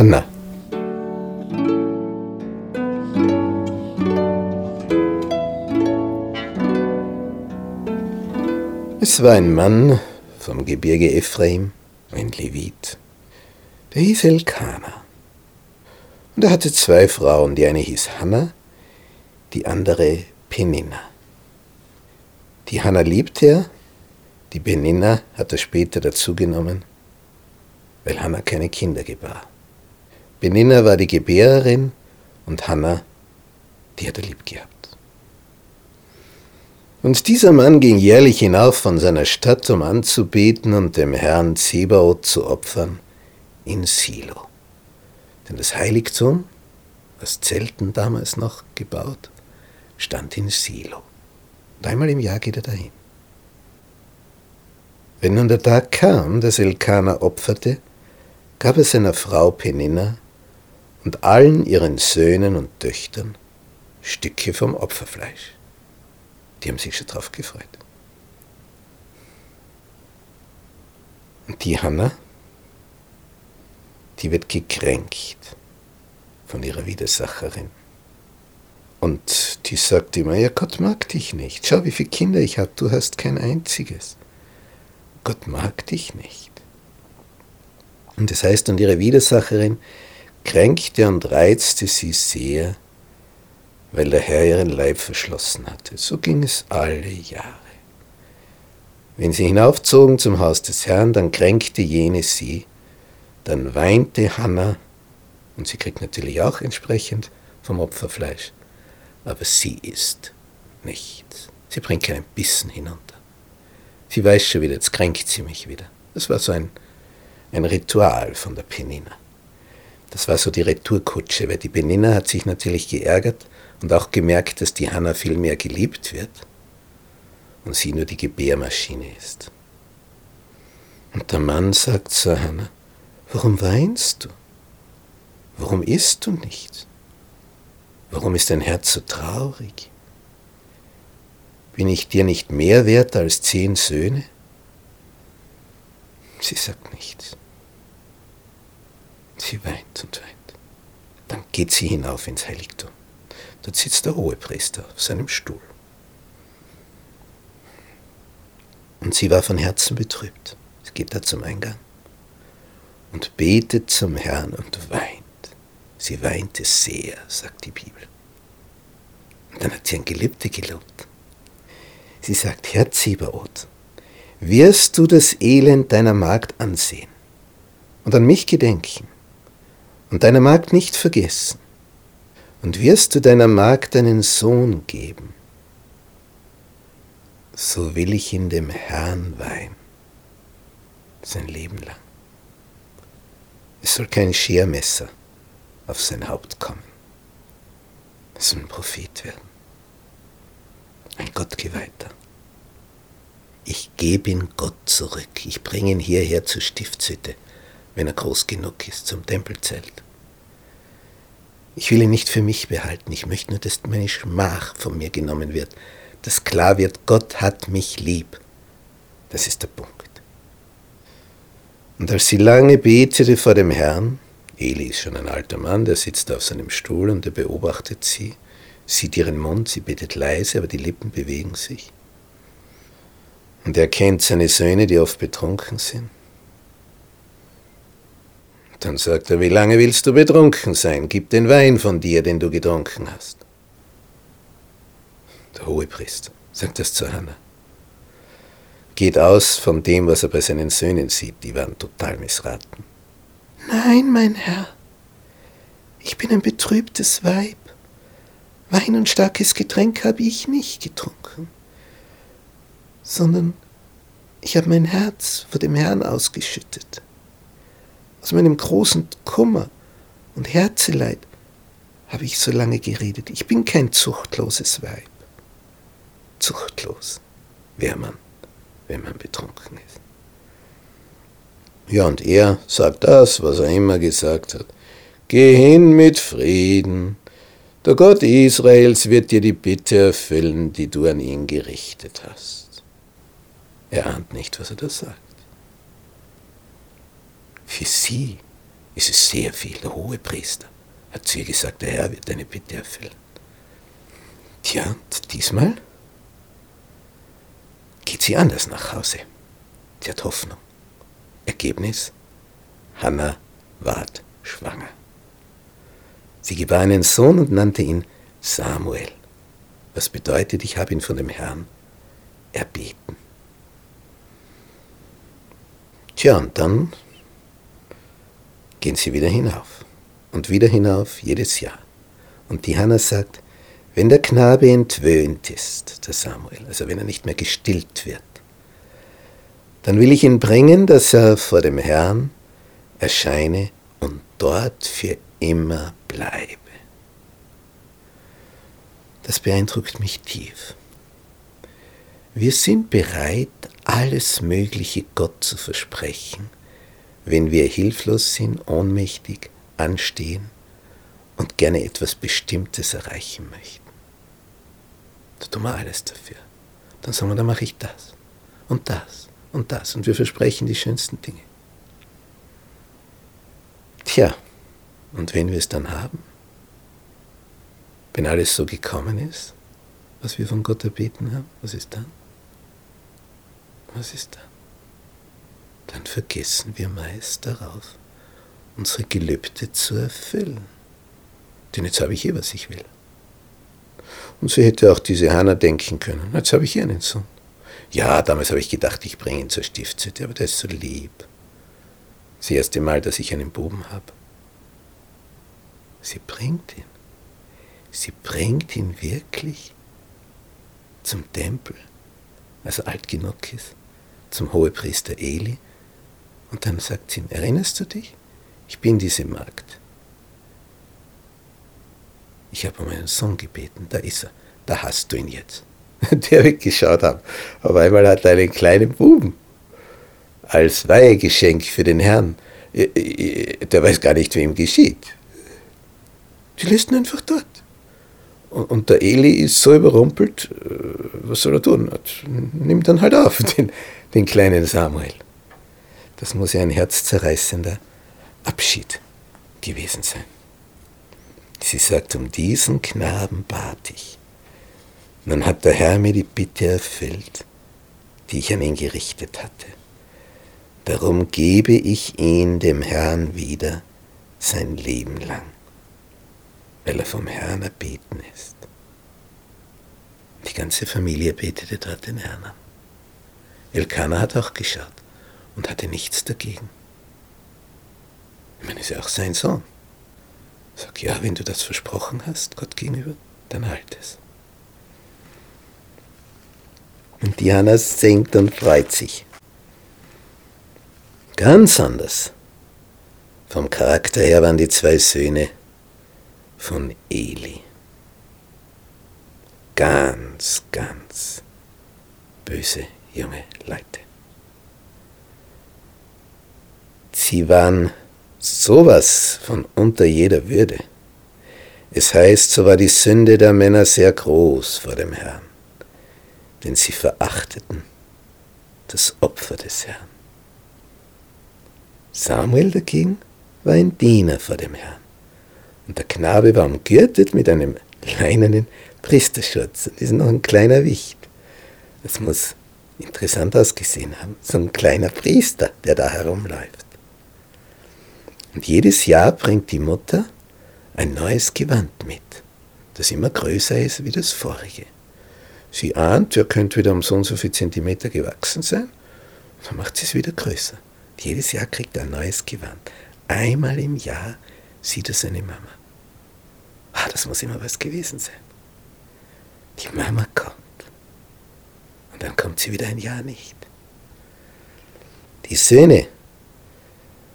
Hanna. Es war ein Mann vom Gebirge Ephraim, ein Levit, der hieß Elkana. Und er hatte zwei Frauen, die eine hieß Hanna, die andere Peninna. Die Hanna liebte er, die Peninna hat er später dazugenommen, weil Hanna keine Kinder gebar. Beninna war die Gebärerin und Hanna, die hat er lieb gehabt. Und dieser Mann ging jährlich hinauf von seiner Stadt, um anzubeten und dem Herrn Zebaoth zu opfern in Silo. Denn das Heiligtum, was Zelten damals noch gebaut, stand in Silo. Und einmal im Jahr geht er dahin. Wenn nun der Tag kam, dass Elkanah opferte, gab er seiner Frau Peninna und allen ihren Söhnen und Töchtern Stücke vom Opferfleisch. Die haben sich schon drauf gefreut. Und die Hanna, die wird gekränkt von ihrer Widersacherin. Und die sagt immer, ja, Gott mag dich nicht. Schau, wie viele Kinder ich habe, du hast kein einziges. Gott mag dich nicht. Und das heißt, und ihre Widersacherin, kränkte und reizte sie sehr, weil der Herr ihren Leib verschlossen hatte. So ging es alle Jahre. Wenn sie hinaufzogen zum Haus des Herrn, dann kränkte jene sie, dann weinte Hannah, und sie kriegt natürlich auch entsprechend vom Opferfleisch, aber sie isst nichts. Sie bringt keinen Bissen hinunter. Sie weiß schon wieder, jetzt kränkt sie mich wieder. Das war so ein, ein Ritual von der Penina. Das war so die Retourkutsche, weil die Beninna hat sich natürlich geärgert und auch gemerkt, dass die Hanna viel mehr geliebt wird und sie nur die Gebärmaschine ist. Und der Mann sagt zu Hanna, warum weinst du? Warum isst du nicht? Warum ist dein Herz so traurig? Bin ich dir nicht mehr wert als zehn Söhne? Sie sagt nichts. Sie weint und weint. Dann geht sie hinauf ins Heiligtum. Dort sitzt der Hohepriester auf seinem Stuhl. Und sie war von Herzen betrübt. Sie geht da zum Eingang und betet zum Herrn und weint. Sie weinte sehr, sagt die Bibel. Und dann hat sie ein Gelübde gelobt. Sie sagt, Herr Zebaoth, wirst du das Elend deiner Magd ansehen und an mich gedenken und deiner Magd nicht vergessen, und wirst du deiner Magd einen Sohn geben, so will ich in dem Herrn weihen, sein Leben lang. Es soll kein Schermesser auf sein Haupt kommen. Es soll ein Prophet werden, ein Gottgeweihter. Ich gebe ihn Gott zurück, ich bringe ihn hierher zur Stiftshütte wenn er groß genug ist, zum Tempelzelt. Ich will ihn nicht für mich behalten, ich möchte nur, dass meine Schmach von mir genommen wird, dass klar wird, Gott hat mich lieb. Das ist der Punkt. Und als sie lange betete vor dem Herrn, Eli ist schon ein alter Mann, der sitzt auf seinem Stuhl und er beobachtet sie, sieht ihren Mund, sie betet leise, aber die Lippen bewegen sich. Und er kennt seine Söhne, die oft betrunken sind. Dann sagt er, wie lange willst du betrunken sein? Gib den Wein von dir, den du getrunken hast. Der Hohepriester sagt das zu Hannah. Geht aus von dem, was er bei seinen Söhnen sieht. Die waren total missraten. Nein, mein Herr, ich bin ein betrübtes Weib. Wein und starkes Getränk habe ich nicht getrunken, sondern ich habe mein Herz vor dem Herrn ausgeschüttet aus meinem großen Kummer und Herzeleid habe ich so lange geredet. Ich bin kein zuchtloses Weib. Zuchtlos wäre man, wenn man betrunken ist. Ja, und er sagt das, was er immer gesagt hat. Geh hin mit Frieden, Der Gott Israels wird dir die Bitte erfüllen, die du an ihn gerichtet hast. Er ahnt nicht, was er da sagt. Für sie ist es sehr viel. Der hohe Priester hat zu ihr gesagt, der Herr wird deine Bitte erfüllen. Tja, und diesmal geht sie anders nach Hause. Sie hat Hoffnung. Ergebnis? Hannah ward schwanger. Sie gebar einen Sohn und nannte ihn Samuel, was bedeutet, ich habe ihn von dem Herrn erbeten. Tja, und dann gehen sie wieder hinauf und wieder hinauf jedes Jahr. Und die Hannah sagt, wenn der Knabe entwöhnt ist, der Samuel, also wenn er nicht mehr gestillt wird, dann will ich ihn bringen, dass er vor dem Herrn erscheine und dort für immer bleibe. Das beeindruckt mich tief. Wir sind bereit, alles Mögliche Gott zu versprechen, wenn wir hilflos sind, ohnmächtig, anstehen und gerne etwas Bestimmtes erreichen möchten. Da tun wir alles dafür. Dann sagen wir, dann mache ich das und das und das und wir versprechen die schönsten Dinge. Tja, und wenn wir es dann haben, wenn alles so gekommen ist, was wir von Gott erbeten haben, was ist dann? Was ist dann? Dann vergessen wir meist darauf, unsere Gelübde zu erfüllen. Denn jetzt habe ich eh, was ich will. Und so hätte auch diese Hanna denken können, jetzt habe ich hier einen Sohn. Ja, damals habe ich gedacht, ich bringe ihn zur Stiftshütte, aber der ist so lieb. Das erste Mal, dass ich einen Buben habe. Sie bringt ihn. Sie bringt ihn wirklich zum Tempel, als er alt genug ist, zum Hohepriester Eli. Und dann sagt sie ihm, erinnerst du dich? Ich bin diese Magd. Ich habe um einen Sohn gebeten, da ist er, da hast du ihn jetzt. Der weggeschaut hat. Auf einmal hat er einen kleinen Buben als Weihegeschenk für den Herrn. Der weiß gar nicht, wem geschieht. Die lässt ihn einfach dort. Und der Eli ist so überrumpelt, äh, was soll er tun? Nimmt dann halt auf, den, den kleinen Samuel. Das muss ja ein herzzerreißender Abschied gewesen sein. Sie sagt, um diesen Knaben bat ich. Nun hat der Herr mir die Bitte erfüllt, die ich an ihn gerichtet hatte. Darum gebe ich ihn dem Herrn wieder sein Leben lang weil er vom Herrn erbeten ist. Die ganze Familie betete dort den Herrn an. Elkanah hat auch geschaut und hatte nichts dagegen. Ich meine, ist ja auch sein Sohn. Sag, ja, wenn du das versprochen hast, Gott gegenüber, dann halt es. Und Diana singt und freut sich. Ganz anders. Vom Charakter her waren die zwei Söhne von Eli. Ganz, ganz böse junge Leute. Sie waren sowas von unter jeder Würde. Es heißt, so war die Sünde der Männer sehr groß vor dem Herrn, denn sie verachteten das Opfer des Herrn. Samuel dagegen war ein Diener vor dem Herrn und der Knabe war umgürtet mit einem leinenen Priesterschutz. Und ist noch ein kleiner Wicht. Das muss interessant ausgesehen haben. So ein kleiner Priester, der da herumläuft. Und jedes Jahr bringt die Mutter ein neues Gewand mit, das immer größer ist wie das vorige. Sie ahnt, er könnte wieder um so und so viel Zentimeter gewachsen sein, dann macht sie es wieder größer. Jedes Jahr kriegt er ein neues Gewand. Einmal im Jahr sieht er seine Mama. Ah, das muss immer was gewesen sein. Die Mama kommt. Und dann kommt sie wieder ein Jahr nicht. Die Söhne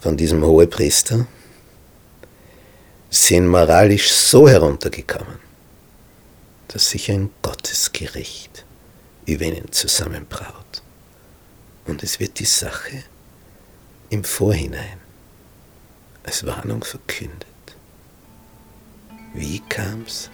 von diesem Hohepriester sind moralisch so heruntergekommen, dass sich ein Gottesgericht über ihnen zusammenbraut. Und es wird die Sache im Vorhinein als Warnung verkündet Wie kam's?